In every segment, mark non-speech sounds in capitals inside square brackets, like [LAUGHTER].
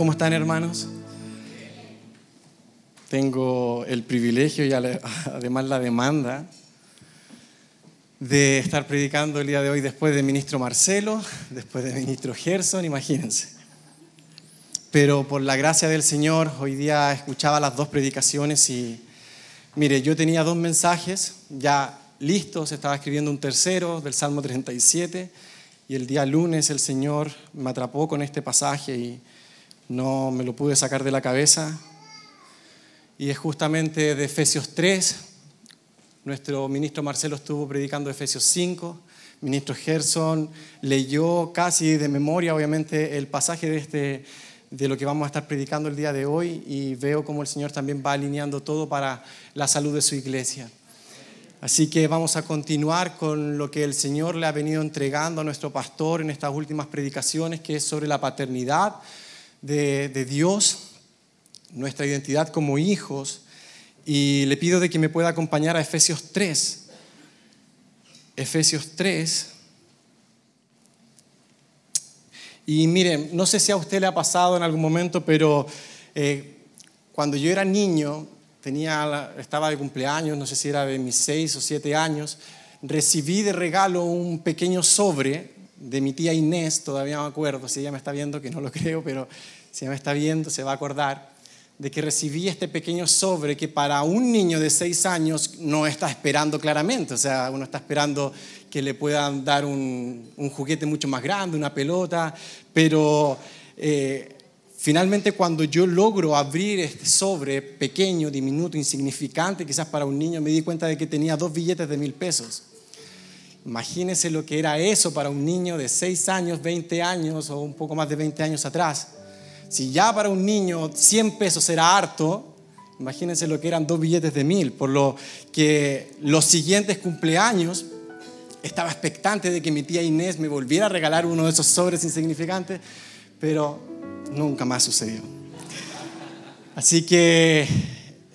¿Cómo están hermanos? Tengo el privilegio y [LAUGHS] además la demanda de estar predicando el día de hoy después del ministro Marcelo, después del ministro Gerson, imagínense. Pero por la gracia del Señor, hoy día escuchaba las dos predicaciones y, mire, yo tenía dos mensajes ya listos, estaba escribiendo un tercero del Salmo 37 y el día lunes el Señor me atrapó con este pasaje y no me lo pude sacar de la cabeza. Y es justamente de Efesios 3, nuestro ministro Marcelo estuvo predicando Efesios 5. Ministro Gerson leyó casi de memoria, obviamente, el pasaje de, este, de lo que vamos a estar predicando el día de hoy y veo cómo el Señor también va alineando todo para la salud de su iglesia. Así que vamos a continuar con lo que el Señor le ha venido entregando a nuestro pastor en estas últimas predicaciones, que es sobre la paternidad de, de Dios, nuestra identidad como hijos y le pido de que me pueda acompañar a Efesios 3. Efesios 3. Y miren, no sé si a usted le ha pasado en algún momento, pero eh, cuando yo era niño, tenía, estaba de cumpleaños, no sé si era de mis seis o siete años, recibí de regalo un pequeño sobre de mi tía Inés, todavía me acuerdo, si ella me está viendo, que no lo [LAUGHS] creo, pero si ella me está viendo, se va a acordar de que recibí este pequeño sobre que para un niño de seis años no está esperando claramente. O sea, uno está esperando que le puedan dar un, juguete mucho más grande, una pelota, pero eh, finalmente cuando yo logro abrir este sobre pequeño, diminuto, insignificante, quizás para un niño, me di cuenta de que tenía dos billetes de mil pesos. Imagínense lo que era eso para un niño de seis años, 20 años o un poco más de 20 años atrás. Si ya para un niño 100 pesos era harto, imagínense lo que eran dos billetes de mil, por lo que los siguientes cumpleaños estaba expectante de que mi tía Inés me volviera a regalar uno de esos sobres insignificantes, pero nunca más sucedió. Así que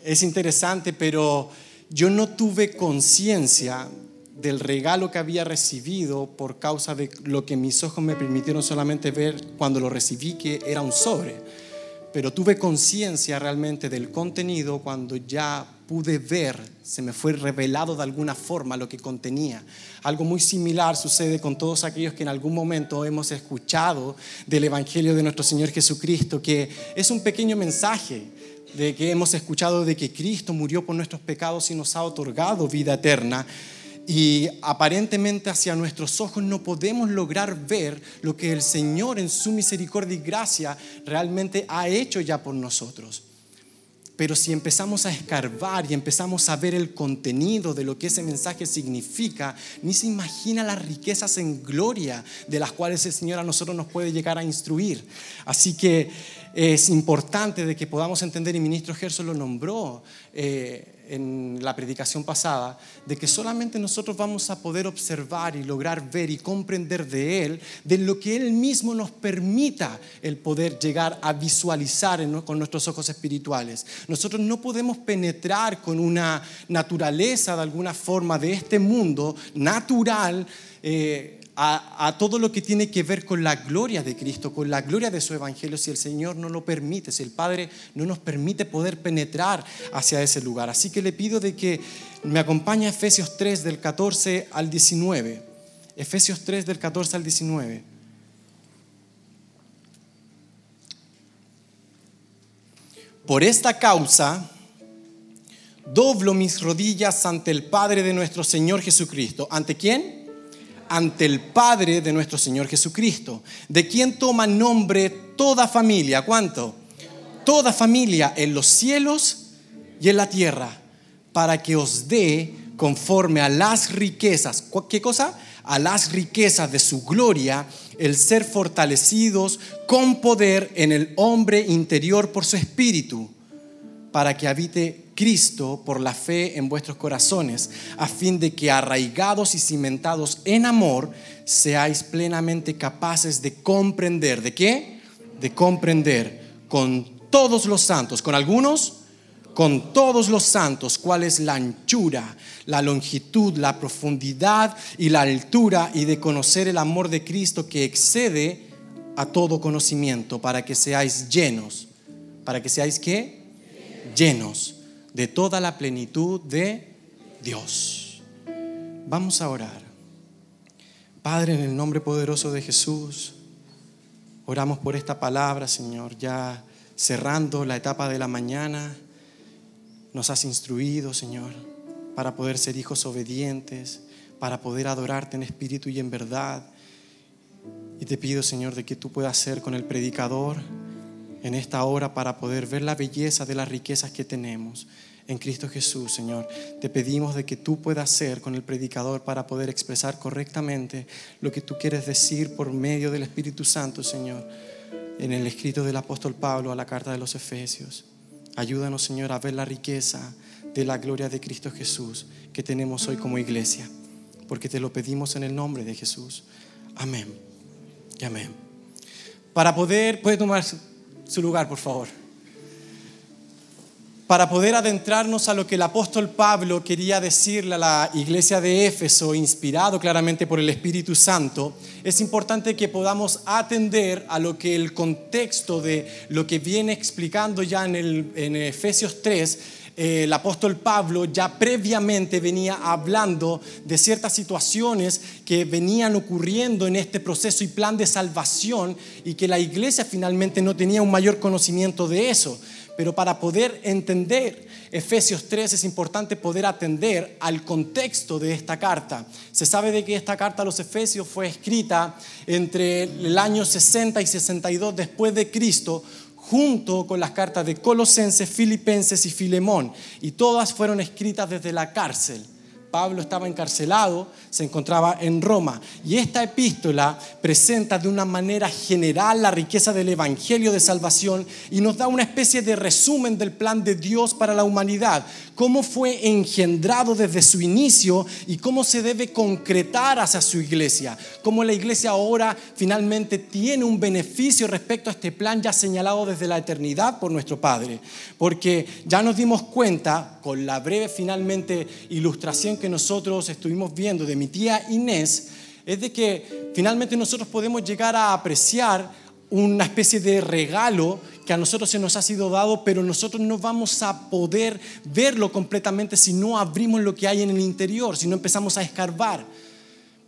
es interesante, pero yo no tuve conciencia del regalo que había recibido por causa de lo que mis ojos me permitieron solamente ver cuando lo recibí, que era un sobre. Pero tuve conciencia realmente del contenido cuando ya pude ver, se me fue revelado de alguna forma lo que contenía. Algo muy similar sucede con todos aquellos que en algún momento hemos escuchado del Evangelio de nuestro Señor Jesucristo, que es un pequeño mensaje de que hemos escuchado de que Cristo murió por nuestros pecados y nos ha otorgado vida eterna y aparentemente hacia nuestros ojos no podemos lograr ver lo que el Señor en su misericordia y gracia realmente ha hecho ya por nosotros. Pero si empezamos a escarbar y empezamos a ver el contenido de lo que ese mensaje significa, ni se imagina las riquezas en gloria de las cuales el Señor a nosotros nos puede llegar a instruir. Así que es importante de que podamos entender, y ministro Gerson lo nombró, eh, en la predicación pasada, de que solamente nosotros vamos a poder observar y lograr ver y comprender de Él, de lo que Él mismo nos permita el poder llegar a visualizar con nuestros ojos espirituales. Nosotros no podemos penetrar con una naturaleza de alguna forma de este mundo natural. Eh, a, todo lo que tiene que ver con la gloria de Cristo, con la gloria de su Evangelio, si el Señor no lo permite, si el Padre no nos permite poder penetrar hacia ese lugar. Así que le pido de que me acompañe a Efesios 3 del 14 al 19. Efesios 3 del 14 al 19. Por esta causa, doblo mis rodillas ante el Padre de nuestro Señor Jesucristo. ¿Ante quién? Ante el Padre de nuestro Señor Jesucristo, de quien toma nombre toda familia. ¿Cuánto? Toda familia en los cielos y en la tierra, para que os dé conforme a las riquezas. ¿Qué cosa? A las riquezas de su gloria, el ser fortalecidos con poder en el hombre interior por su espíritu, para que habite Cristo por la fe en vuestros corazones, a fin de que arraigados y cimentados en amor, seáis plenamente capaces de comprender. ¿De qué? De comprender con todos los santos, con algunos, con todos los santos, cuál es la anchura, la longitud, la profundidad y la altura, y de conocer el amor de Cristo que excede a todo conocimiento, para que seáis llenos. ¿Para que seáis qué? Llenos de toda la plenitud de Dios. Vamos a orar. Padre, en el nombre poderoso de Jesús, oramos por esta palabra, Señor, ya cerrando la etapa de la mañana. Nos has instruido, Señor, para poder ser hijos obedientes, para poder adorarte en espíritu y en verdad. Y te pido, Señor, de que tú puedas ser con el predicador en esta hora para poder ver la belleza de las riquezas que tenemos en Cristo Jesús, Señor. Te pedimos de que tú puedas ser con el predicador para poder expresar correctamente lo que tú quieres decir por medio del Espíritu Santo, Señor, en el escrito del apóstol Pablo a la carta de los Efesios. Ayúdanos, Señor, a ver la riqueza de la gloria de Cristo Jesús que tenemos hoy como iglesia, porque te lo pedimos en el nombre de Jesús. Amén. Y amén. Para poder, puede tomar su lugar, por favor. Para poder adentrarnos a lo que el apóstol Pablo quería decirle a la iglesia de Éfeso, inspirado claramente por el Espíritu Santo, es importante que podamos atender a lo que el contexto de lo que viene explicando ya en, el, en Efesios 3 eh, el apóstol Pablo ya previamente venía hablando de ciertas situaciones que venían ocurriendo en este proceso y plan de salvación y que la iglesia finalmente no tenía un mayor conocimiento de eso. Pero para poder entender Efesios 3 es importante poder atender al contexto de esta carta. Se sabe de que esta carta a los Efesios fue escrita entre el año 60 y 62 después de Cristo junto con las cartas de Colosenses, Filipenses y Filemón, y todas fueron escritas desde la cárcel. Pablo estaba encarcelado, se encontraba en Roma. Y esta epístola presenta de una manera general la riqueza del Evangelio de Salvación y nos da una especie de resumen del plan de Dios para la humanidad, cómo fue engendrado desde su inicio y cómo se debe concretar hacia su iglesia, cómo la iglesia ahora finalmente tiene un beneficio respecto a este plan ya señalado desde la eternidad por nuestro Padre. Porque ya nos dimos cuenta con la breve finalmente ilustración que nosotros estuvimos viendo de mi tía Inés es de que finalmente nosotros podemos llegar a apreciar una especie de regalo que a nosotros se nos ha sido dado, pero nosotros no vamos a poder verlo completamente si no abrimos lo que hay en el interior, si no empezamos a escarbar.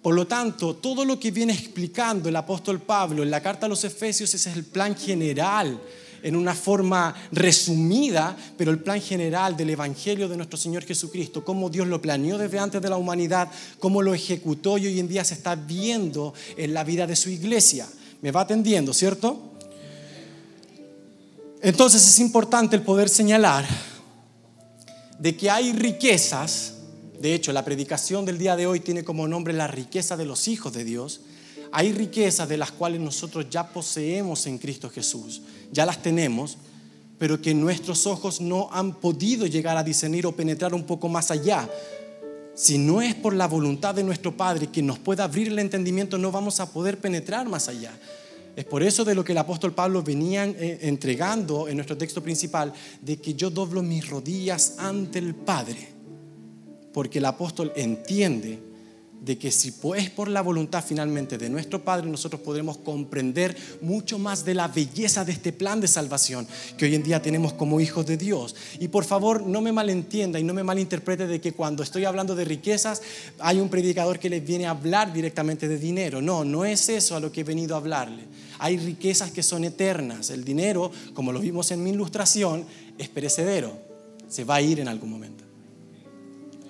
Por lo tanto, todo lo que viene explicando el apóstol Pablo en la carta a los Efesios, ese es el plan general en una forma resumida, pero el plan general del Evangelio de nuestro Señor Jesucristo, cómo Dios lo planeó desde antes de la humanidad, cómo lo ejecutó y hoy en día se está viendo en la vida de su iglesia. ¿Me va atendiendo, cierto? Entonces es importante el poder señalar de que hay riquezas, de hecho la predicación del día de hoy tiene como nombre la riqueza de los hijos de Dios, hay riquezas de las cuales nosotros ya poseemos en Cristo Jesús, ya las tenemos, pero que nuestros ojos no han podido llegar a discernir o penetrar un poco más allá. Si no es por la voluntad de nuestro Padre que nos pueda abrir el entendimiento, no vamos a poder penetrar más allá. Es por eso de lo que el apóstol Pablo venía eh, entregando en nuestro texto principal, de que yo doblo mis rodillas ante el Padre, porque el apóstol entiende de que si es por la voluntad finalmente de nuestro Padre, nosotros podremos comprender mucho más de la belleza de este plan de salvación que hoy en día tenemos como hijos de Dios. Y por favor, no me malentienda y no me malinterprete de que cuando estoy hablando de riquezas hay un predicador que les viene a hablar directamente de dinero. No, no es eso a lo que he venido a hablarle. Hay riquezas que son eternas. El dinero, como lo vimos en mi ilustración, es perecedero. Se va a ir en algún momento.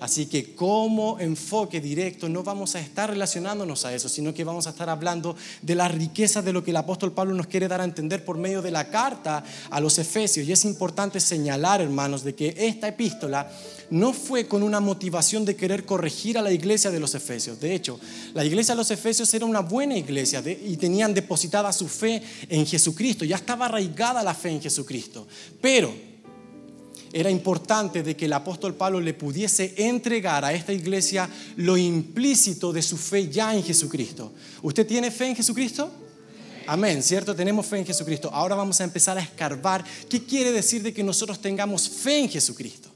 Así que como enfoque directo no vamos a estar relacionándonos a eso, sino que vamos a estar hablando de la riqueza de lo que el apóstol Pablo nos quiere dar a entender por medio de la carta a los Efesios. Y es importante señalar, hermanos, de que esta epístola no fue con una motivación de querer corregir a la iglesia de los Efesios. De hecho, la iglesia de los Efesios era una buena iglesia y tenían depositada su fe en Jesucristo, ya estaba arraigada la fe en Jesucristo. Pero era importante de que el apóstol Pablo le pudiese entregar a esta iglesia lo implícito de su fe ya en Jesucristo. ¿Usted tiene fe en Jesucristo? Amén, ¿cierto? Tenemos fe en Jesucristo. Ahora vamos a empezar a escarbar qué quiere decir de que nosotros tengamos fe en Jesucristo.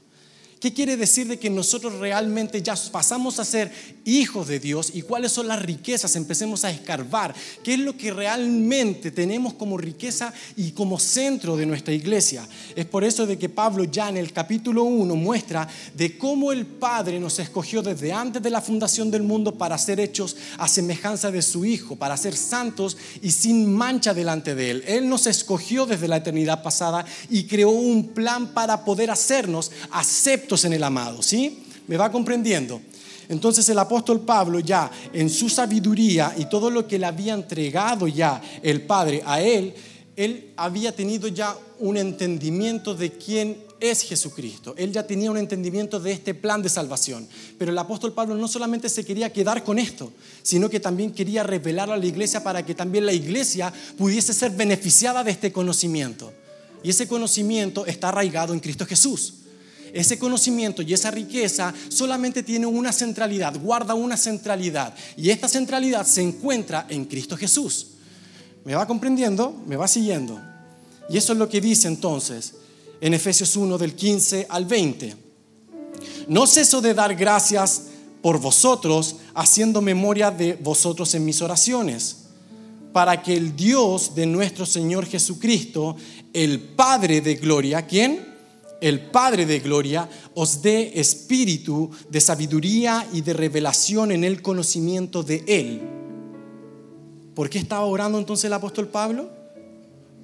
¿Qué quiere decir de que nosotros realmente ya pasamos a ser hijos de Dios y cuáles son las riquezas? Empecemos a escarbar. ¿Qué es lo que realmente tenemos como riqueza y como centro de nuestra iglesia? Es por eso de que Pablo ya en el capítulo 1 muestra de cómo el Padre nos escogió desde antes de la fundación del mundo para ser hechos a semejanza de su Hijo, para ser santos y sin mancha delante de Él. Él nos escogió desde la eternidad pasada y creó un plan para poder hacernos aceptos en el amado, ¿sí? ¿Me va comprendiendo? Entonces el apóstol Pablo ya en su sabiduría y todo lo que le había entregado ya el Padre a él, él había tenido ya un entendimiento de quién es Jesucristo. Él ya tenía un entendimiento de este plan de salvación. Pero el apóstol Pablo no solamente se quería quedar con esto, sino que también quería revelar a la iglesia para que también la iglesia pudiese ser beneficiada de este conocimiento. Y ese conocimiento está arraigado en Cristo Jesús ese conocimiento y esa riqueza solamente tiene una centralidad, guarda una centralidad. Y esta centralidad se encuentra en Cristo Jesús. ¿Me va comprendiendo? ¿Me va siguiendo? Y eso es lo que dice entonces en Efesios 1 del 15 al 20. No ceso de dar gracias por vosotros, haciendo memoria de vosotros en mis oraciones, para que el Dios de nuestro Señor Jesucristo, el Padre de Gloria, ¿quién? El Padre de Gloria os dé espíritu de sabiduría y de revelación en el conocimiento de Él. ¿Por qué estaba orando entonces el apóstol Pablo?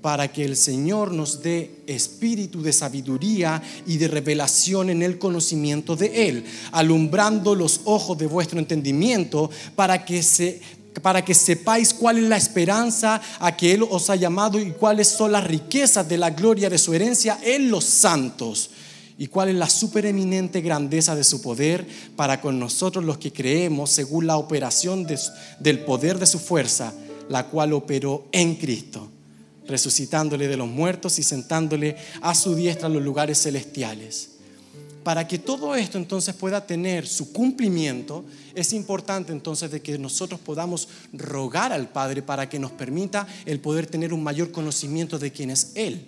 Para que el Señor nos dé espíritu de sabiduría y de revelación en el conocimiento de Él, alumbrando los ojos de vuestro entendimiento para que se para que sepáis cuál es la esperanza a que Él os ha llamado y cuáles son las riquezas de la gloria de su herencia en los santos y cuál es la supereminente grandeza de su poder para con nosotros los que creemos según la operación del poder de su fuerza, la cual operó en Cristo, resucitándole de los muertos y sentándole a su diestra en los lugares celestiales para que todo esto entonces pueda tener su cumplimiento, es importante entonces de que nosotros podamos rogar al Padre para que nos permita el poder tener un mayor conocimiento de quién es Él.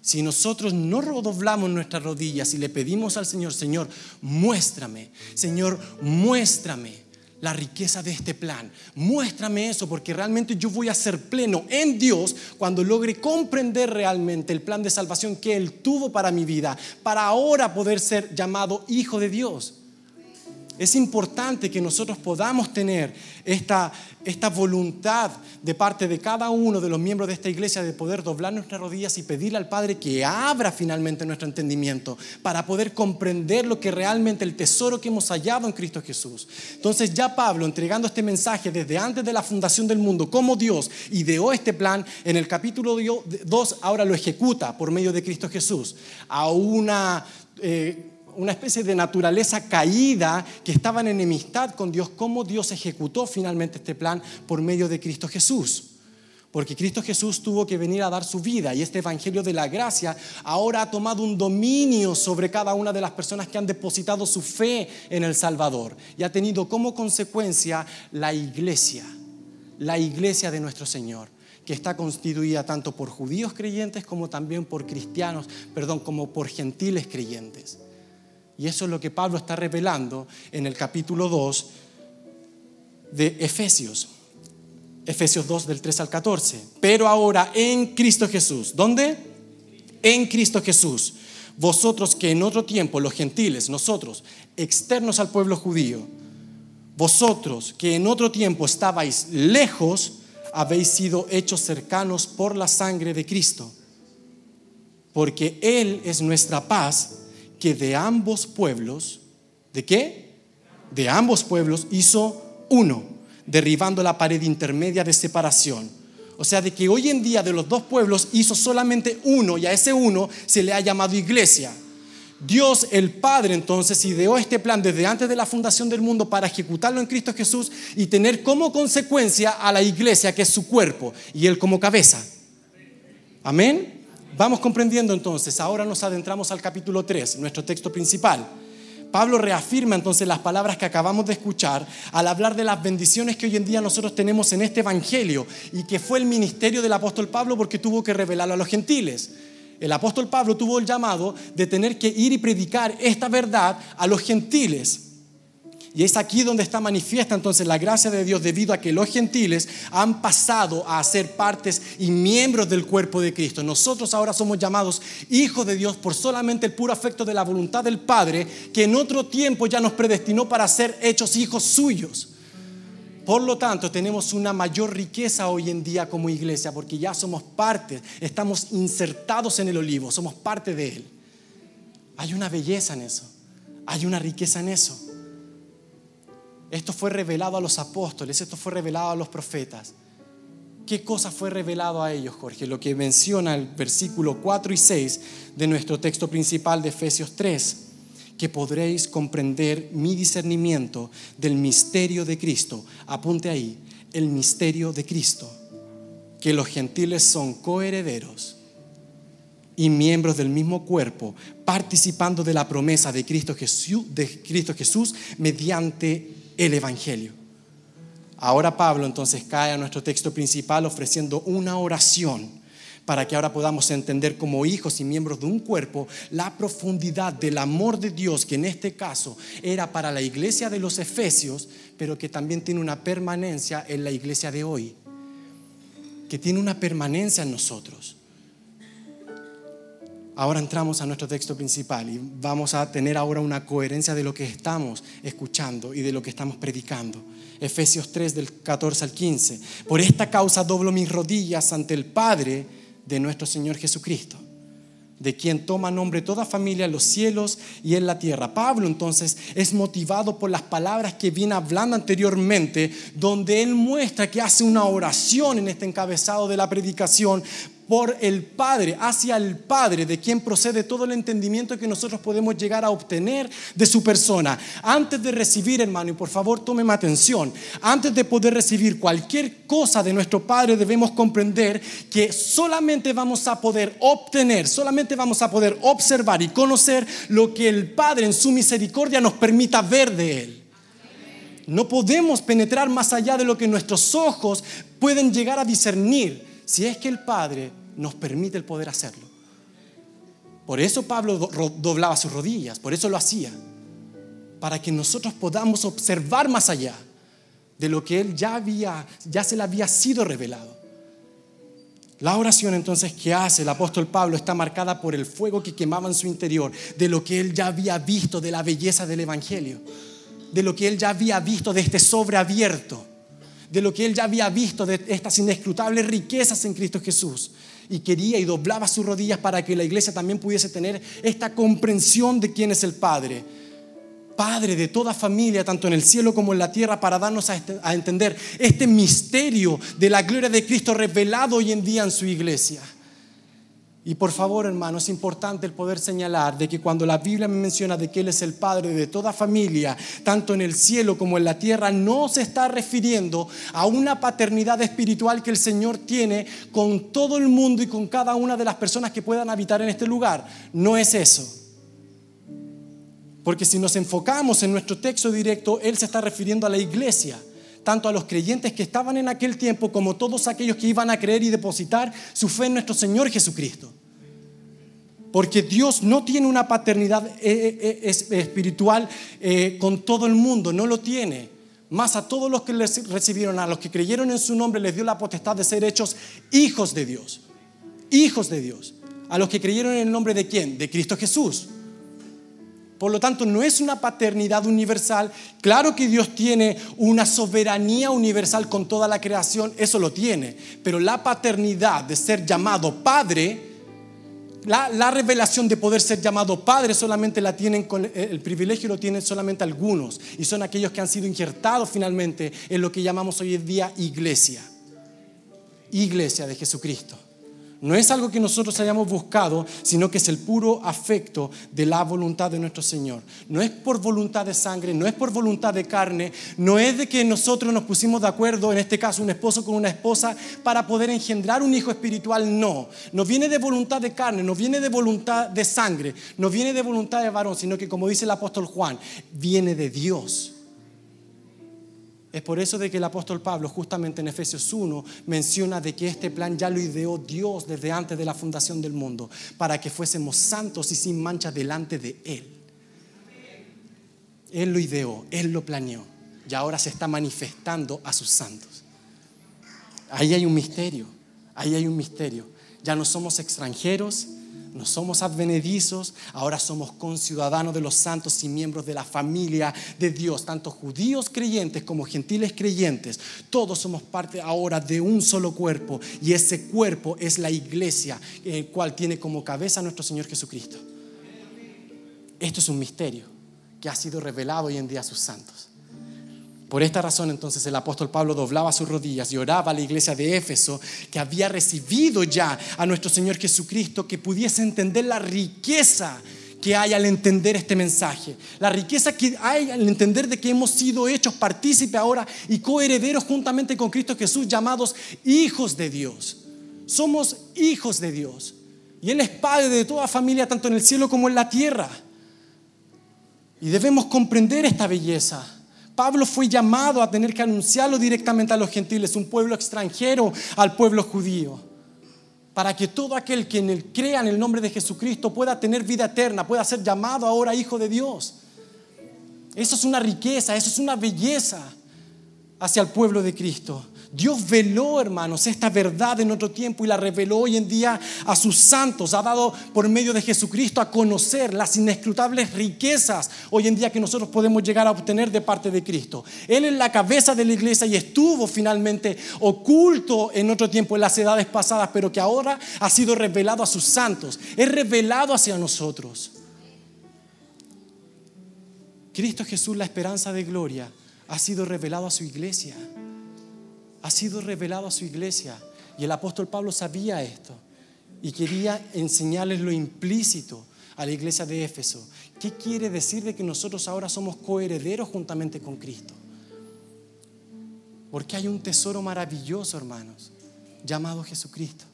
Si nosotros no doblamos nuestras rodillas y le pedimos al Señor, Señor, muéstrame, Señor, muéstrame la riqueza de este plan. Muéstrame eso porque realmente yo voy a ser pleno en Dios cuando logre comprender realmente el plan de salvación que Él tuvo para mi vida, para ahora poder ser llamado hijo de Dios. Es importante que nosotros podamos tener esta, esta voluntad de parte de cada uno de los miembros de esta iglesia de poder doblar nuestras rodillas y pedirle al Padre que abra finalmente nuestro entendimiento para poder comprender lo que realmente el tesoro que hemos hallado en Cristo Jesús. Entonces ya Pablo entregando este mensaje desde antes de la fundación del mundo como Dios ideó este plan, en el capítulo 2 ahora lo ejecuta por medio de Cristo Jesús a una... Eh, una especie de naturaleza caída que estaba en enemistad con Dios, cómo Dios ejecutó finalmente este plan por medio de Cristo Jesús. Porque Cristo Jesús tuvo que venir a dar su vida y este Evangelio de la Gracia ahora ha tomado un dominio sobre cada una de las personas que han depositado su fe en el Salvador y ha tenido como consecuencia la iglesia, la iglesia de nuestro Señor que está constituida tanto por judíos creyentes como también por cristianos, perdón, como por gentiles creyentes. Y eso es lo que Pablo está revelando en el capítulo 2 de Efesios. Efesios 2 del 3 al 14. Pero ahora en Cristo Jesús. ¿Dónde? En Cristo Jesús. Vosotros que en otro tiempo, los gentiles, nosotros, externos al pueblo judío, vosotros que en otro tiempo estabais lejos, habéis sido hechos cercanos por la sangre de Cristo. Porque Él es nuestra paz que de ambos pueblos, ¿de qué? De ambos pueblos hizo uno, derribando la pared intermedia de separación. O sea, de que hoy en día de los dos pueblos hizo solamente uno y a ese uno se le ha llamado iglesia. Dios el Padre entonces ideó este plan desde antes de la fundación del mundo para ejecutarlo en Cristo Jesús y tener como consecuencia a la iglesia que es su cuerpo y él como cabeza. Amén. Vamos comprendiendo entonces, ahora nos adentramos al capítulo 3, nuestro texto principal. Pablo reafirma entonces las palabras que acabamos de escuchar al hablar de las bendiciones que hoy en día nosotros tenemos en este Evangelio y que fue el ministerio del apóstol Pablo porque tuvo que revelarlo a los gentiles. El apóstol Pablo tuvo el llamado de tener que ir y predicar esta verdad a los gentiles. Y es aquí donde está manifiesta entonces la gracia de Dios debido a que los gentiles han pasado a ser partes y miembros del cuerpo de Cristo. Nosotros ahora somos llamados hijos de Dios por solamente el puro afecto de la voluntad del Padre que en otro tiempo ya nos predestinó para ser hechos hijos suyos. Por lo tanto, tenemos una mayor riqueza hoy en día como iglesia porque ya somos parte, estamos insertados en el olivo, somos parte de él. Hay una belleza en eso, hay una riqueza en eso. Esto fue revelado a los apóstoles, esto fue revelado a los profetas. ¿Qué cosa fue revelado a ellos, Jorge? Lo que menciona el versículo 4 y 6 de nuestro texto principal de Efesios 3 que podréis comprender mi discernimiento del misterio de Cristo. Apunte ahí, el misterio de Cristo, que los gentiles son coherederos y miembros del mismo cuerpo, participando de la promesa de Cristo Jesús, de Cristo Jesús mediante el Evangelio. Ahora Pablo entonces cae a nuestro texto principal ofreciendo una oración para que ahora podamos entender como hijos y miembros de un cuerpo la profundidad del amor de Dios que en este caso era para la iglesia de los Efesios, pero que también tiene una permanencia en la iglesia de hoy, que tiene una permanencia en nosotros. Ahora entramos a nuestro texto principal y vamos a tener ahora una coherencia de lo que estamos escuchando y de lo que estamos predicando. Efesios 3 del 14 al 15. Por esta causa doblo mis rodillas ante el Padre de nuestro Señor Jesucristo, de quien toma nombre toda familia en los cielos y en la tierra. Pablo entonces es motivado por las palabras que viene hablando anteriormente, donde él muestra que hace una oración en este encabezado de la predicación por el Padre, hacia el Padre, de quien procede todo el entendimiento que nosotros podemos llegar a obtener de su persona. Antes de recibir, hermano, y por favor tómeme atención, antes de poder recibir cualquier cosa de nuestro Padre, debemos comprender que solamente vamos a poder obtener, solamente vamos a poder observar y conocer lo que el Padre en su misericordia nos permita ver de Él. No podemos penetrar más allá de lo que nuestros ojos pueden llegar a discernir si es que el Padre nos permite el poder hacerlo. Por eso Pablo doblaba sus rodillas, por eso lo hacía, para que nosotros podamos observar más allá de lo que él ya había, ya se le había sido revelado. La oración entonces que hace el apóstol Pablo está marcada por el fuego que quemaba en su interior, de lo que él ya había visto de la belleza del Evangelio, de lo que él ya había visto de este sobre abierto de lo que él ya había visto, de estas inescrutables riquezas en Cristo Jesús. Y quería y doblaba sus rodillas para que la iglesia también pudiese tener esta comprensión de quién es el Padre. Padre de toda familia, tanto en el cielo como en la tierra, para darnos a, este, entender este misterio de la gloria de Cristo revelado hoy en día en su iglesia. Y por favor, hermano, es importante el poder señalar de que cuando la Biblia me menciona de que Él es el Padre de toda familia, tanto en el cielo como en la tierra, no se está refiriendo a una paternidad espiritual que el Señor tiene con todo el mundo y con cada una de las personas que puedan habitar en este lugar. No es eso. Porque si nos enfocamos en nuestro texto directo, Él se está refiriendo a la iglesia tanto a los creyentes que estaban en aquel tiempo como todos aquellos que iban a creer y depositar su fe en nuestro Señor Jesucristo. Porque Dios no tiene una paternidad eh, eh, eh, espiritual con todo el mundo, no lo tiene. Más a todos los que les recibieron, a los que creyeron en su nombre, les dio la potestad de ser hechos hijos de Dios. Hijos de Dios. A los que creyeron en el nombre de quién? De Cristo Jesús. Por lo tanto, no es una paternidad universal. Claro que Dios tiene una soberanía universal con toda la creación, eso lo tiene. Pero la paternidad de ser llamado Padre la, revelación de poder ser llamado padre solamente la tienen con el privilegio lo tienen solamente algunos y son aquellos que han sido injertados finalmente en lo que llamamos hoy en día iglesia. Iglesia de Jesucristo. No es algo que nosotros hayamos buscado, sino que es el puro afecto de la voluntad de nuestro Señor. No es por voluntad de sangre, no es por voluntad de carne, no es de que nosotros nos pusimos de acuerdo, en este caso un esposo con una esposa, para poder engendrar un hijo espiritual. No, no viene de voluntad de carne, no viene de voluntad de sangre, no viene de voluntad de varón, sino que como dice el apóstol Juan, viene de Dios. Es por eso de que el apóstol Pablo justamente en Efesios 1 menciona de que este plan ya lo ideó Dios desde antes de la fundación del mundo, para que fuésemos santos y sin mancha delante de Él. Él lo ideó, Él lo planeó y ahora se está manifestando a sus santos. Ahí hay un misterio, ahí hay un misterio. Ya no somos extranjeros, no somos advenedizos, ahora somos conciudadanos de los santos y miembros de la familia de Dios, tanto judíos creyentes como gentiles creyentes. Todos somos parte ahora de un solo cuerpo y ese cuerpo es la iglesia, el cual tiene como cabeza nuestro Señor Jesucristo. Esto es un misterio que ha sido revelado hoy en día a sus santos. Por esta razón entonces el apóstol Pablo doblaba sus rodillas y oraba a la iglesia de Éfeso que había recibido ya a nuestro Señor Jesucristo que pudiese entender la riqueza que hay al entender este mensaje, la riqueza que hay al entender de que hemos sido hechos partícipe ahora y coherederos juntamente con Cristo Jesús, llamados hijos de Dios. Somos hijos de Dios y Él es Padre de toda familia, tanto en el cielo como en la tierra. Y debemos comprender esta belleza. Pablo fue llamado a tener que anunciarlo directamente a los gentiles, un pueblo extranjero al pueblo judío, para que todo aquel que en él crea en el nombre de Jesucristo pueda tener vida eterna, pueda ser llamado ahora hijo de Dios. Eso es una riqueza, eso es una belleza hacia el pueblo de Cristo. Dios veló, hermanos, esta verdad en otro tiempo y la reveló hoy en día a sus santos. Ha dado por medio de Jesucristo a conocer las inescrutables riquezas hoy en día que nosotros podemos llegar a obtener de parte de Cristo. Él es la cabeza de la iglesia y estuvo finalmente oculto en otro tiempo, en las edades pasadas, pero que ahora ha sido revelado a sus santos. Es revelado hacia nosotros. Cristo Jesús, la esperanza de gloria, ha sido revelado a su iglesia ha sido revelado a su iglesia. Y el apóstol Pablo sabía esto y quería enseñarles lo implícito a la iglesia de Éfeso. ¿Qué quiere decir de que nosotros ahora somos coherederos juntamente con Cristo? Porque hay un tesoro maravilloso, hermanos, llamado Jesucristo.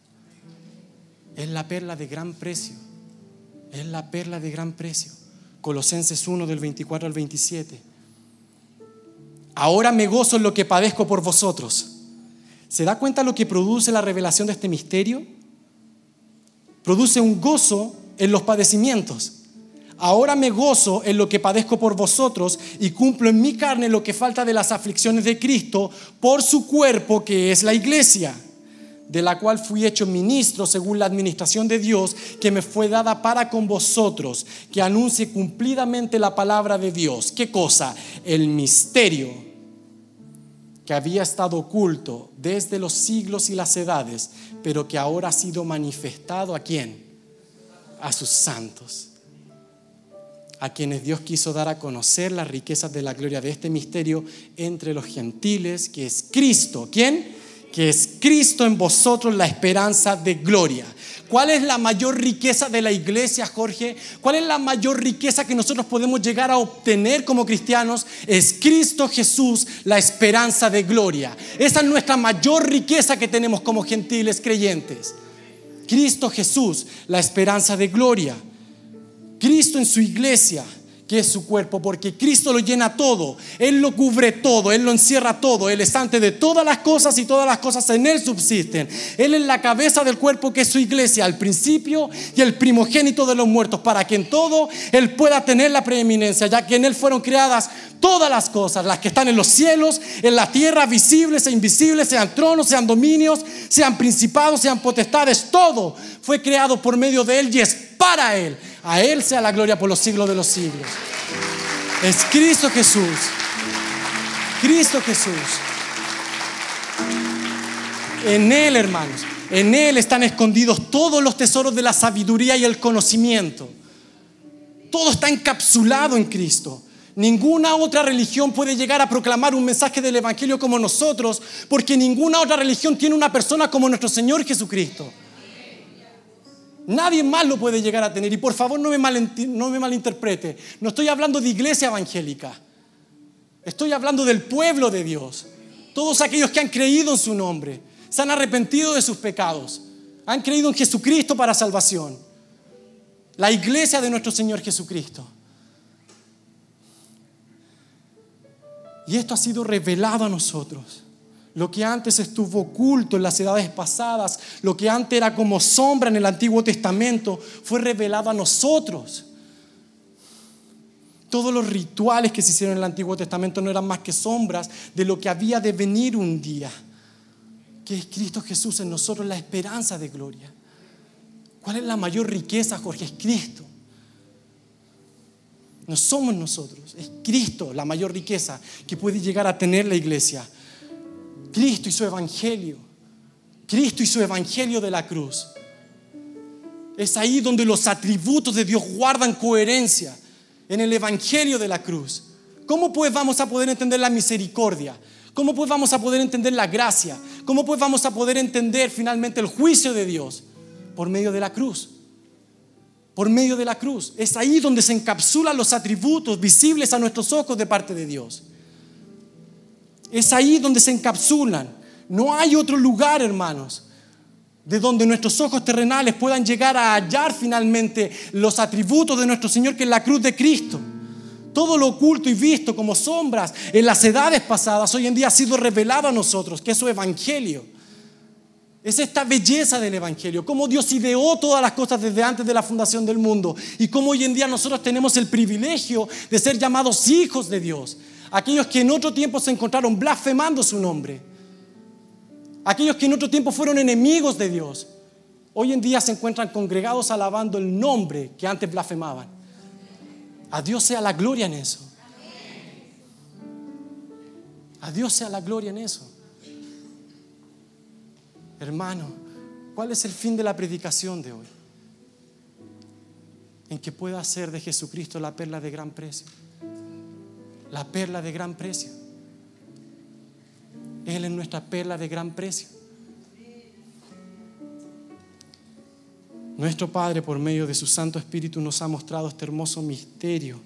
Es la perla de gran precio. Es la perla de gran precio. Colosenses 1 del 24 al 27. Ahora me gozo en lo que padezco por vosotros ¿Se da cuenta lo que produce la revelación de este misterio? Produce un gozo en los padecimientos. Ahora me gozo en lo que padezco por vosotros y cumplo en mi carne lo que falta de las aflicciones de Cristo por su cuerpo que es la iglesia, de la cual fui hecho ministro según la administración de Dios que me fue dada para con vosotros, que anuncie cumplidamente la palabra de Dios. ¿Qué cosa? El misterio que había estado oculto desde los siglos y las edades, pero que ahora ha sido manifestado a quién? A sus santos, a quienes Dios quiso dar a conocer las riquezas de la gloria de este misterio entre los gentiles, que es Cristo. ¿Quién? Que es Cristo en vosotros la esperanza de gloria. ¿Cuál es la mayor riqueza de la iglesia, Jorge? ¿Cuál es la mayor riqueza que nosotros podemos llegar a obtener como cristianos? Es Cristo Jesús, la esperanza de gloria. Esa es nuestra mayor riqueza que tenemos como gentiles creyentes. Cristo Jesús, la esperanza de gloria. Cristo en su iglesia que es su cuerpo, porque Cristo lo llena todo, Él lo cubre todo, Él lo encierra todo, Él es antes de todas las cosas y todas las cosas en Él subsisten. Él es la cabeza del cuerpo que es su iglesia, al principio y el primogénito de los muertos, para que en todo Él pueda tener la preeminencia, ya que en Él fueron creadas todas las cosas, las que están en los cielos, en la tierra, visibles e invisibles, sean tronos, sean dominios, sean principados, sean potestades, todo fue creado por medio de Él y es para Él. A Él sea la gloria por los siglos de los siglos. Es Cristo Jesús. Cristo Jesús. En Él, hermanos, en Él están escondidos todos los tesoros de la sabiduría y el conocimiento. Todo está encapsulado en Cristo. Ninguna otra religión puede llegar a proclamar un mensaje del Evangelio como nosotros, porque ninguna otra religión tiene una persona como nuestro Señor Jesucristo. Nadie más lo puede llegar a tener. Y por favor no me, no me malinterprete. No estoy hablando de iglesia evangélica. Estoy hablando del pueblo de Dios. Todos aquellos que han creído en su nombre, se han arrepentido de sus pecados, han creído en Jesucristo para salvación. La iglesia de nuestro Señor Jesucristo. Y esto ha sido revelado a nosotros. Lo que antes estuvo oculto en las edades pasadas, lo que antes era como sombra en el Antiguo Testamento, fue revelado a nosotros. Todos los rituales que se hicieron en el Antiguo Testamento no eran más que sombras de lo que había de venir un día, que es Cristo Jesús en nosotros, la esperanza de gloria. ¿Cuál es la mayor riqueza, Jorge? Es Cristo. No somos nosotros, es Cristo la mayor riqueza que puede llegar a tener la iglesia. Cristo y su evangelio. Cristo y su evangelio de la cruz. Es ahí donde los atributos de Dios guardan coherencia en el evangelio de la cruz. ¿Cómo pues vamos a poder entender la misericordia? ¿Cómo pues vamos a poder entender la gracia? ¿Cómo pues vamos a poder entender finalmente el juicio de Dios? Por medio de la cruz por medio de la cruz. Es ahí donde se encapsulan los atributos visibles a nuestros ojos de parte de Dios. Es ahí donde se encapsulan. No hay otro lugar, hermanos, de donde nuestros ojos terrenales puedan llegar a hallar finalmente los atributos de nuestro Señor, que es la cruz de Cristo. Todo lo oculto y visto como sombras en las edades pasadas, hoy en día ha sido revelado a nosotros, que es su evangelio. Es esta belleza del Evangelio, cómo Dios ideó todas las cosas desde antes de la fundación del mundo y cómo hoy en día nosotros tenemos el privilegio de ser llamados hijos de Dios. Aquellos que en otro tiempo se encontraron blasfemando su nombre. Aquellos que en otro tiempo fueron enemigos de Dios. Hoy en día se encuentran congregados alabando el nombre que antes blasfemaban. A Dios sea la gloria en eso. A Dios sea la gloria en eso. Hermano, ¿cuál es el fin de la predicación de hoy? En que pueda hacer de Jesucristo la perla de gran precio. La perla de gran precio. Él es nuestra perla de gran precio. Nuestro Padre, por medio de su Santo Espíritu, nos ha mostrado este hermoso misterio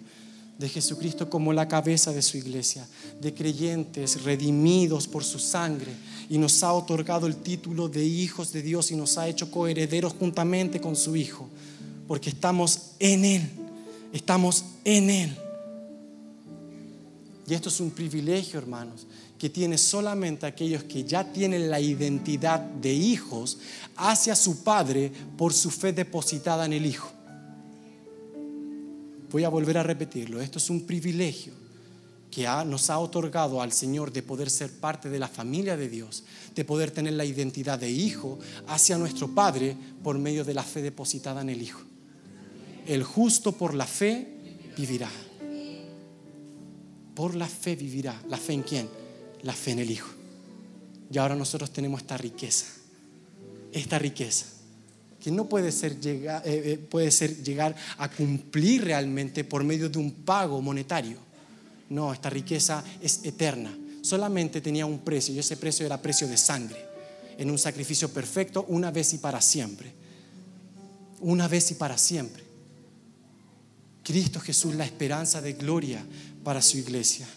de Jesucristo como la cabeza de su iglesia, de creyentes redimidos por su sangre, y nos ha otorgado el título de hijos de Dios y nos ha hecho coherederos juntamente con su Hijo, porque estamos en Él, estamos en Él. Y esto es un privilegio, hermanos, que tiene solamente aquellos que ya tienen la identidad de hijos hacia su Padre por su fe depositada en el Hijo. Voy a volver a repetirlo. Esto es un privilegio que nos ha otorgado al Señor de poder ser parte de la familia de Dios, de poder tener la identidad de hijo hacia nuestro Padre por medio de la fe depositada en el Hijo. El justo por la fe vivirá. Por la fe vivirá. ¿La fe en quién? La fe en el Hijo. Y ahora nosotros tenemos esta riqueza, esta riqueza que no puede ser, llegar, eh, eh, puede ser llegar a cumplir realmente por medio de un pago monetario. No, esta riqueza es eterna. Solamente tenía un precio y ese precio era precio de sangre, en un sacrificio perfecto una vez y para siempre. Una vez y para siempre. Cristo Jesús, la esperanza de gloria para su iglesia.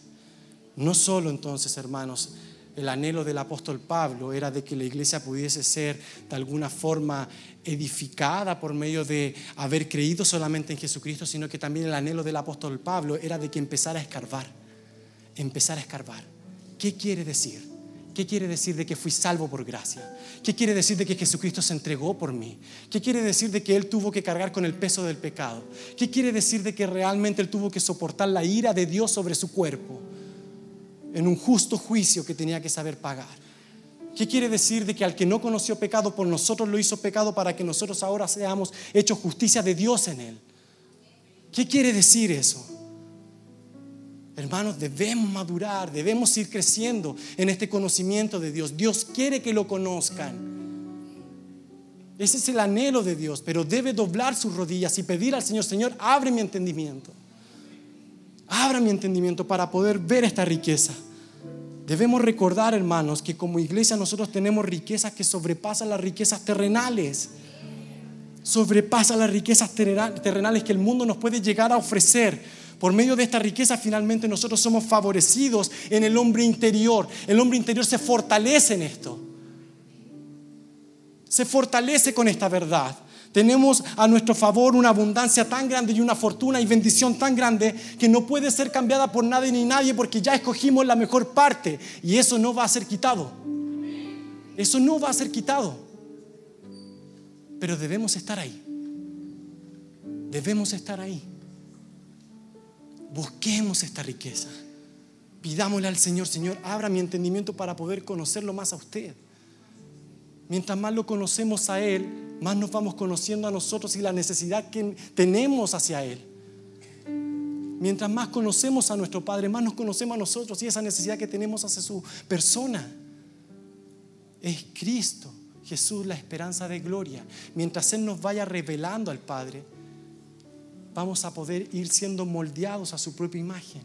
No solo entonces, hermanos, el anhelo del apóstol Pablo era de que la iglesia pudiese ser de alguna forma edificada por medio de haber creído solamente en Jesucristo, sino que también el anhelo del apóstol Pablo era de que empezara a escarbar, empezar a escarbar. ¿Qué quiere decir? ¿Qué quiere decir de que fui salvo por gracia? ¿Qué quiere decir de que Jesucristo se entregó por mí? ¿Qué quiere decir de que Él tuvo que cargar con el peso del pecado? ¿Qué quiere decir de que realmente Él tuvo que soportar la ira de Dios sobre su cuerpo en un justo juicio que tenía que saber pagar? ¿Qué quiere decir de que al que no conoció pecado por nosotros lo hizo pecado para que nosotros ahora seamos hechos justicia de Dios en él? ¿Qué quiere decir eso? Hermanos, debemos madurar, debemos ir creciendo en este conocimiento de Dios. Dios quiere que lo conozcan. Ese es el anhelo de Dios, pero debe doblar sus rodillas y pedir al Señor, Señor, abre mi entendimiento. Abra mi entendimiento para poder ver esta riqueza. Debemos recordar, hermanos, que como iglesia nosotros tenemos riquezas que sobrepasan las riquezas terrenales. Sobrepasan las riquezas terrenales que el mundo nos puede llegar a ofrecer. Por medio de esta riqueza finalmente nosotros somos favorecidos en el hombre interior. El hombre interior se fortalece en esto. Se fortalece con esta verdad Tenemos a nuestro favor una abundancia tan grande y una fortuna y bendición tan grande que no puede ser cambiada por nadie ni nadie porque ya escogimos la mejor parte y eso no va a ser quitado. Eso no va a ser quitado. Pero debemos estar ahí. Debemos estar ahí. Busquemos esta riqueza. Pidámosle al Señor, Señor, abra mi entendimiento para poder conocerlo más a usted. Mientras más lo conocemos a Él, más nos vamos conociendo a nosotros y la necesidad que tenemos hacia Él. Mientras más conocemos a nuestro Padre, más nos conocemos a nosotros y esa necesidad que tenemos hacia su persona. Es Cristo, Jesús, la esperanza de gloria. Mientras Él nos vaya revelando al Padre, vamos a poder ir siendo moldeados a su propia imagen.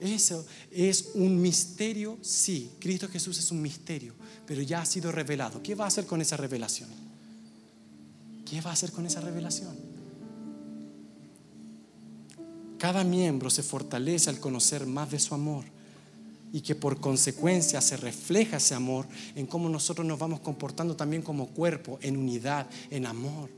Eso es un misterio, sí, Cristo Jesús es un misterio, pero ya ha sido revelado. ¿Qué va a hacer con esa revelación? ¿Qué va a hacer con esa revelación? Cada miembro se fortalece al conocer más de su amor y que por consecuencia se refleja ese amor en cómo nosotros nos vamos comportando también como cuerpo, en unidad, en amor.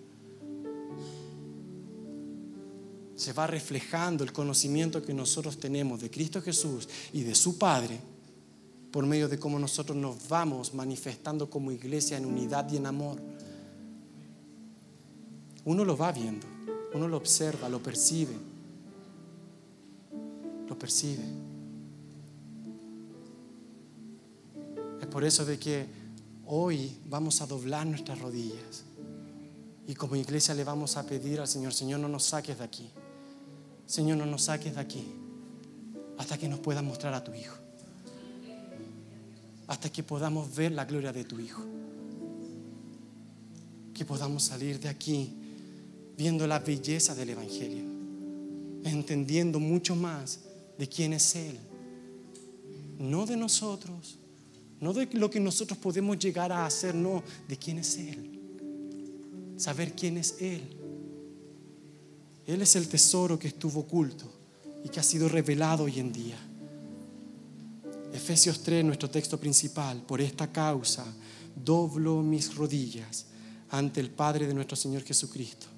Se va reflejando el conocimiento que nosotros tenemos de Cristo Jesús y de su Padre por medio de cómo nosotros nos vamos manifestando como iglesia en unidad y en amor. Uno lo va viendo, uno lo observa, lo percibe, lo percibe. Es por eso de que hoy vamos a doblar nuestras rodillas y como iglesia le vamos a pedir al Señor, Señor, no nos saques de aquí. Señor, no nos saques de aquí hasta que nos puedas mostrar a tu Hijo. Hasta que podamos ver la gloria de tu Hijo. Que podamos salir de aquí viendo la belleza del Evangelio, entendiendo mucho más de quién es Él. No de nosotros, no de lo que nosotros podemos llegar a hacer, no, de quién es Él. Saber quién es Él él es el tesoro que estuvo oculto y que ha sido revelado hoy en día. Efesios 3, nuestro texto principal. Por esta causa doblo mis rodillas ante el Padre de nuestro Señor Jesucristo,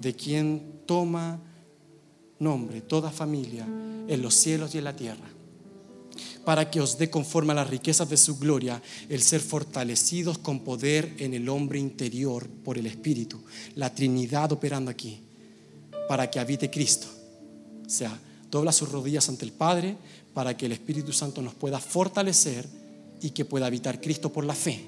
de quien toma nombre toda familia en los cielos y en la tierra, para que os dé conforme a las riquezas de su gloria el ser fortalecidos con poder en el hombre interior por el Espíritu, la Trinidad operando aquí para que habite Cristo. O sea, dobla sus rodillas ante el Padre para que el Espíritu Santo nos pueda fortalecer y que pueda habitar Cristo por la fe,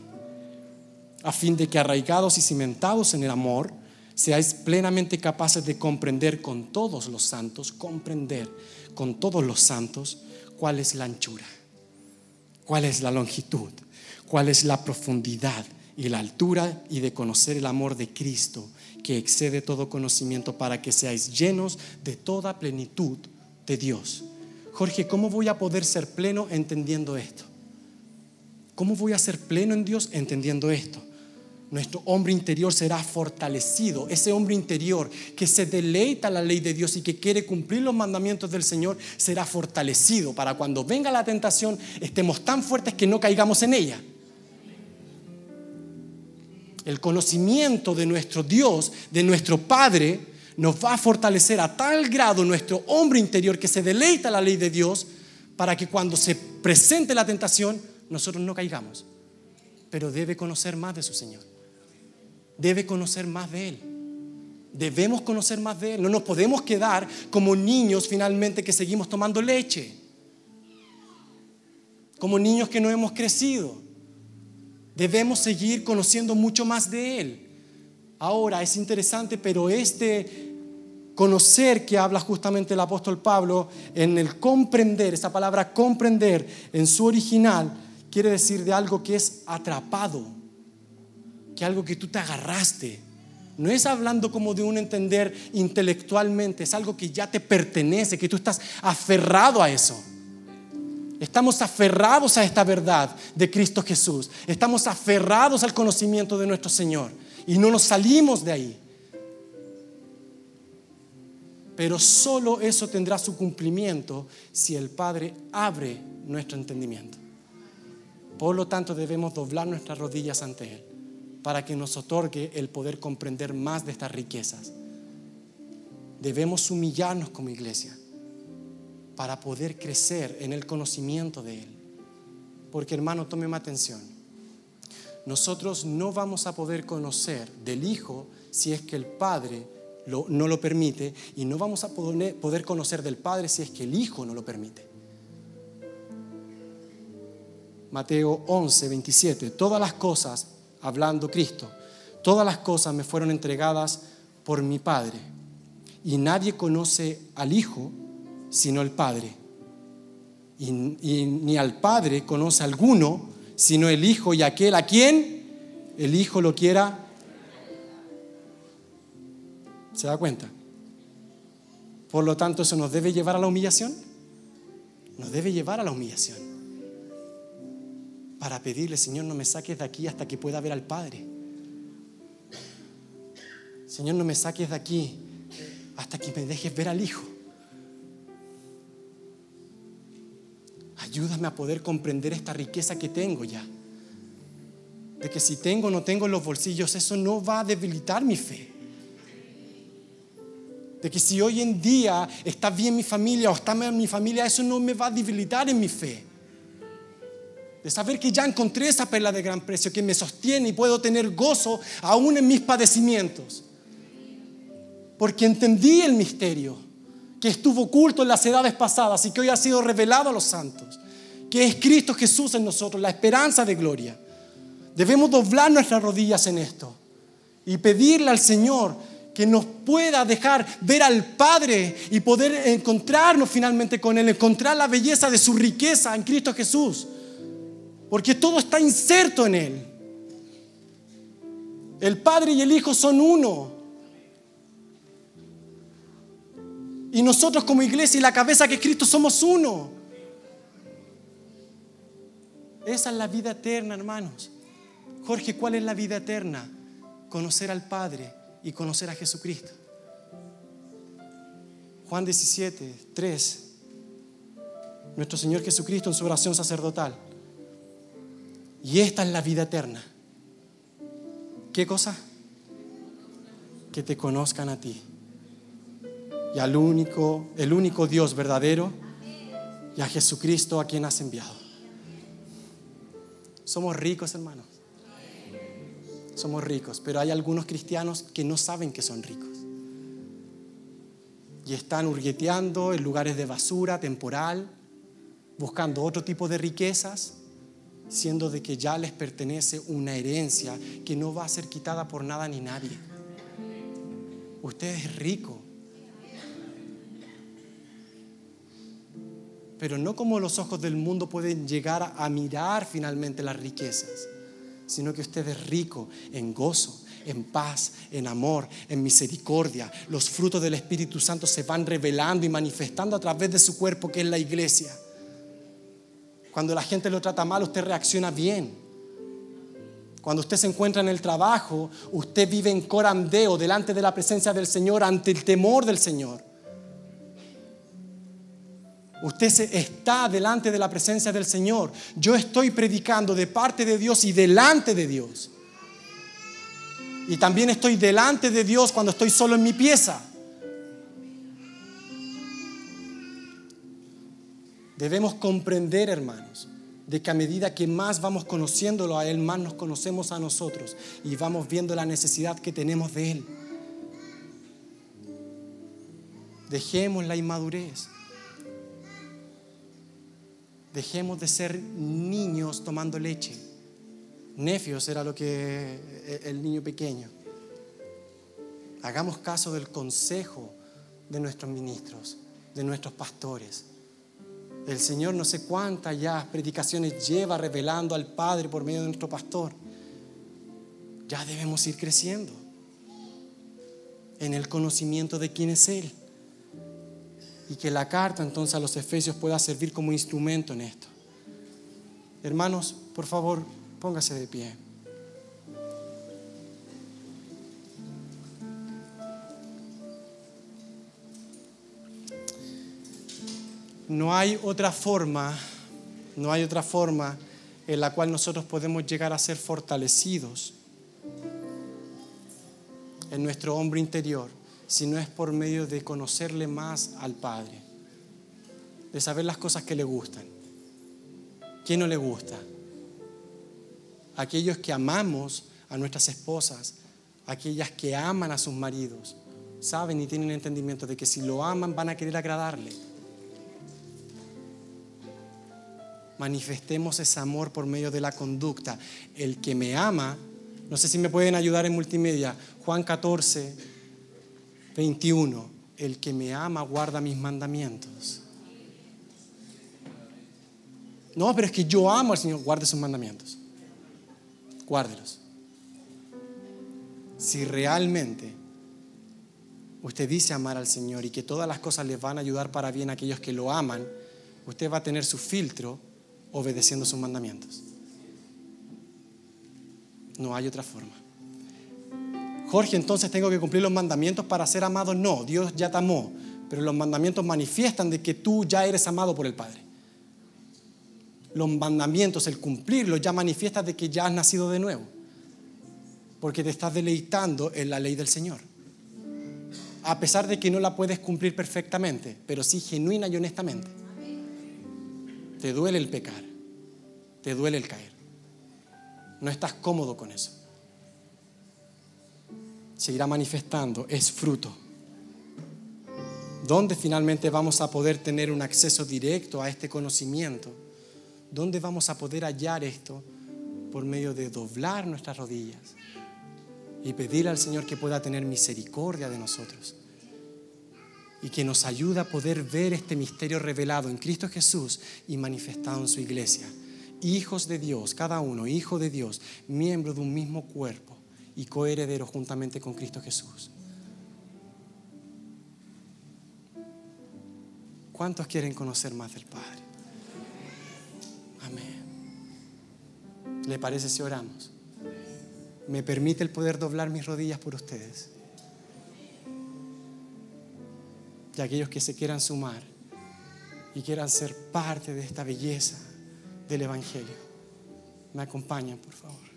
a fin de que arraigados y cimentados en el amor, seáis plenamente capaces de comprender con todos los santos, comprender con todos los santos cuál es la anchura, cuál es la longitud, cuál es la profundidad y la altura y de conocer el amor de Cristo que excede todo conocimiento para que seáis llenos de toda plenitud de Dios. Jorge, ¿cómo voy a poder ser pleno entendiendo esto? ¿Cómo voy a ser pleno en Dios entendiendo esto? Nuestro hombre interior será fortalecido. Ese hombre interior que se deleita la ley de Dios y que quiere cumplir los mandamientos del Señor será fortalecido para cuando venga la tentación estemos tan fuertes que no caigamos en ella el conocimiento de nuestro Dios, de nuestro Padre, nos va a fortalecer a tal grado nuestro hombre interior que se deleita la ley de Dios para que cuando se presente la tentación nosotros no caigamos. Pero debe conocer más de su Señor. Debe conocer más de Él. Debemos conocer más de Él. No nos podemos quedar como niños finalmente que seguimos tomando leche. Como niños que no hemos crecido debemos seguir conociendo mucho más de Él. Ahora es interesante, pero este conocer que habla justamente el apóstol Pablo en el comprender, esa palabra comprender en su original, quiere decir de algo que es atrapado, que algo que tú te agarraste. No es hablando como de un entender intelectualmente, es algo que ya te pertenece, que tú estás aferrado a eso. Estamos aferrados a esta verdad de Cristo Jesús. Estamos aferrados al conocimiento de nuestro Señor. Y no nos salimos de ahí. Pero solo eso tendrá su cumplimiento si el Padre abre nuestro entendimiento. Por lo tanto, debemos doblar nuestras rodillas ante Él para que nos otorgue el poder comprender más de estas riquezas. Debemos humillarnos como iglesia para poder crecer en el conocimiento de Él. Porque hermano, tómeme atención. Nosotros no vamos a poder conocer del Hijo si es que el Padre no lo permite y no vamos a poder, poder conocer del Padre si es que el Hijo no lo permite. Mateo 11, 27. Todas las cosas, hablando Cristo, todas las cosas me fueron entregadas por mi Padre. Y nadie conoce al Hijo sino el Padre. Y, ni al Padre conoce alguno sino el Hijo y aquel a quien el Hijo lo quiera. ¿Se da cuenta? Por lo tanto, eso nos debe llevar a la humillación. Nos debe llevar a la humillación para pedirle, Señor, no me saques de aquí hasta que pueda ver al Padre. Señor, no me saques de aquí hasta que me dejes ver al Hijo. Ayúdame a poder comprender esta riqueza que tengo ya. De que si tengo o no tengo en los bolsillos, eso no va a debilitar mi fe. De que si hoy en día está bien mi familia o está mal mi familia, eso no me va a debilitar en mi fe de saber que ya encontré esa perla de gran precio que me sostiene y puedo tener gozo aún en mis padecimientos. Porque entendí el misterio que estuvo oculto en las edades pasadas y que hoy ha sido revelado a los santos, que es Cristo Jesús en nosotros, la esperanza de gloria. Debemos doblar nuestras rodillas en esto y pedirle al Señor que nos pueda dejar ver al Padre y poder encontrarnos finalmente con Él, encontrar la belleza de su riqueza en Cristo Jesús porque todo está inserto en Él. El Padre y el Hijo son uno. Y nosotros como iglesia y la cabeza que es Cristo somos uno. Esa es la vida eterna, hermanos. Jorge, ¿cuál es la vida eterna? Conocer al Padre y conocer a Jesucristo. Juan 17, 3. Nuestro Señor Jesucristo en su oración sacerdotal y esta es la vida eterna. ¿Qué cosa? Que te conozcan a ti. Y al único, el único Dios verdadero y a Jesucristo a quien has enviado. Somos ricos, hermanos. Somos ricos, pero hay algunos cristianos que no saben que son ricos. Y están hurgueteando en lugares de basura temporal, buscando otro tipo de riquezas siendo de que ya les pertenece una herencia que no va a ser quitada por nada ni nadie. Usted es rico. Pero no como los ojos del mundo pueden llegar a mirar finalmente las riquezas, sino que usted es rico en gozo, en paz, en amor, en misericordia. Los frutos del Espíritu Santo se van revelando y manifestando a través de su cuerpo que es la iglesia. Cuando la gente lo trata mal, usted reacciona bien. Cuando usted se encuentra en el trabajo, usted vive en corandeo delante de la presencia del Señor, ante el temor del Señor. Usted está delante de la presencia del Señor. Yo estoy predicando de parte de Dios y delante de Dios. Y también estoy delante de Dios cuando estoy solo en mi pieza. Debemos comprender, hermanos, de que a medida que más vamos conociéndolo a Él, más nos conocemos a nosotros y vamos viendo la necesidad que tenemos de Él. Dejemos la inmadurez. Dejemos de ser niños tomando leche. Nefios era lo que e, el niño pequeño. Hagamos caso del consejo de nuestros ministros, de nuestros pastores. El Señor no sé cuántas ya predicaciones lleva revelando al Padre por medio de nuestro pastor. Ya debemos ir creciendo en el conocimiento de quién es Él. Y que la carta entonces a los Efesios pueda servir como instrumento en esto. Hermanos, por favor, póngase de pie. No hay otra forma, no hay otra forma en la cual nosotros podemos llegar a ser fortalecidos en nuestro hombre interior, si no es por medio de conocerle más al Padre, de saber las cosas que le gustan. ¿Quién no le gusta? Aquellos que amamos a nuestras esposas, aquellas que aman a sus maridos, saben y tienen entendimiento de que si lo aman van a querer agradarle. Manifestemos ese amor por medio de la conducta. El que me ama, no sé si me pueden ayudar en multimedia, Juan 14, 21, el que me ama guarda mis mandamientos. No, pero es que yo amo al Señor, guarde sus mandamientos. Guárdelos. Si realmente usted dice amar al Señor y que todas las cosas le van a ayudar para bien a aquellos que lo aman, usted va a tener su filtro obedeciendo sus mandamientos. No hay otra forma. Jorge, entonces tengo que cumplir los mandamientos para ser amado. No, Dios ya te amó, pero los mandamientos manifiestan de que tú ya eres amado por el Padre. Los mandamientos, el cumplirlos, ya manifiesta de que ya has nacido de nuevo, porque te estás deleitando en la ley del Señor a pesar de que no la puedes cumplir perfectamente, pero sí genuina y honestamente. Te duele el pecar, te duele el caer. No estás cómodo con eso. Seguirá manifestando, es fruto. ¿Dónde finalmente vamos a poder tener un acceso directo a este conocimiento? ¿Dónde vamos a poder hallar esto? Por medio de doblar nuestras rodillas y pedir al Señor que pueda tener misericordia de nosotros y que nos ayude a poder ver este misterio revelado en Cristo Jesús y manifestado en su iglesia. Hijos de Dios, cada uno, hijo de Dios, miembro de un mismo cuerpo y coheredero juntamente con Cristo Jesús. ¿Cuántos quieren conocer más del Padre? Amén. ¿Le parece si oramos? ¿Me permite el poder doblar mis rodillas por ustedes? y aquellos que se quieran sumar y quieran ser parte de esta belleza del Evangelio. Me acompañan, por favor.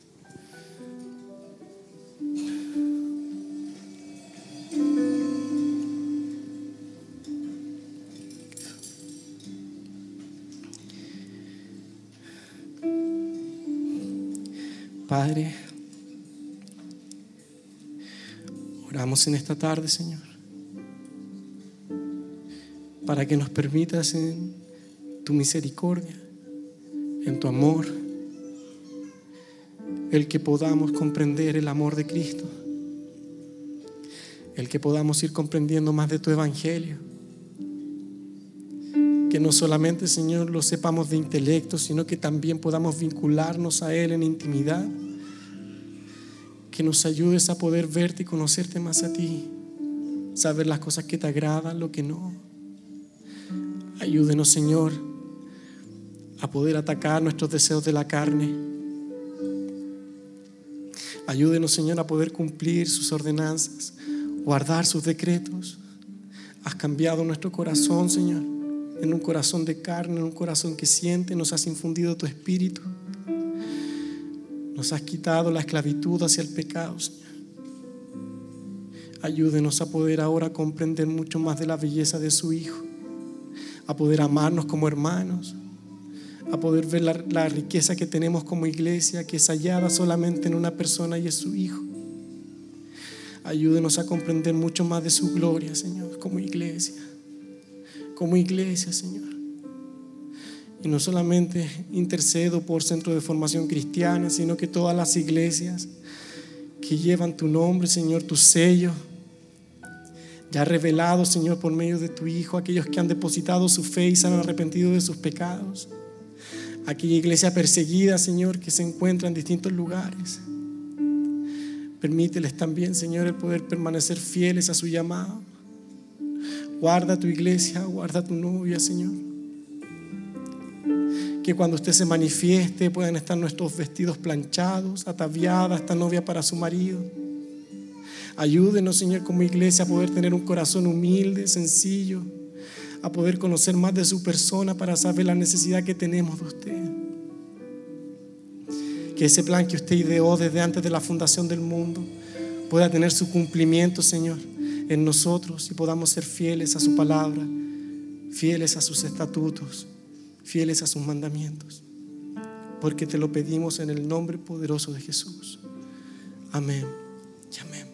Padre, oramos en esta tarde, Señor para que nos permitas en tu misericordia, en tu amor, el que podamos comprender el amor de Cristo, el que podamos ir comprendiendo más de tu evangelio, que no solamente, Señor, lo sepamos de intelecto, sino que también podamos vincularnos a Él en intimidad, que nos ayudes a poder verte y conocerte más a ti, saber las cosas que te agradan, lo que no Ayúdenos, Señor, a poder atacar nuestros deseos de la carne. Ayúdenos, Señor, a poder cumplir sus ordenanzas, guardar sus decretos. Has cambiado nuestro corazón, Señor, en un corazón de carne, en un corazón que siente, nos has infundido tu espíritu. Nos has quitado la esclavitud hacia el pecado, Señor. Ayúdenos a poder ahora comprender mucho más de la belleza de su Hijo a poder amarnos como hermanos, a poder ver la, riqueza que tenemos como iglesia, que es hallada solamente en una persona y es su Hijo. Ayúdenos a comprender mucho más de su gloria, Señor, como iglesia, como iglesia, Señor. Y no solamente intercedo por Centro de Formación Cristiana, sino que todas las iglesias que llevan tu nombre, Señor, tu sello, ya revelado, Señor, por medio de tu Hijo, aquellos que han depositado su fe y se han arrepentido de sus pecados. Aquella iglesia perseguida, Señor, que se encuentra en distintos lugares. Permíteles también, Señor, el poder permanecer fieles a su llamado. Guarda tu iglesia, guarda tu novia, Señor. Que cuando usted se manifieste puedan estar nuestros vestidos planchados, ataviada esta novia para su marido Ayúdenos, Señor, como iglesia a poder tener un corazón humilde, sencillo, a poder conocer más de su persona para saber la necesidad que tenemos de usted. Que ese plan que usted ideó desde antes de la fundación del mundo pueda tener su cumplimiento, Señor, en nosotros y podamos ser fieles a su palabra, fieles a sus estatutos, fieles a sus mandamientos. Porque te lo pedimos en el nombre poderoso de Jesús. Amén y amén.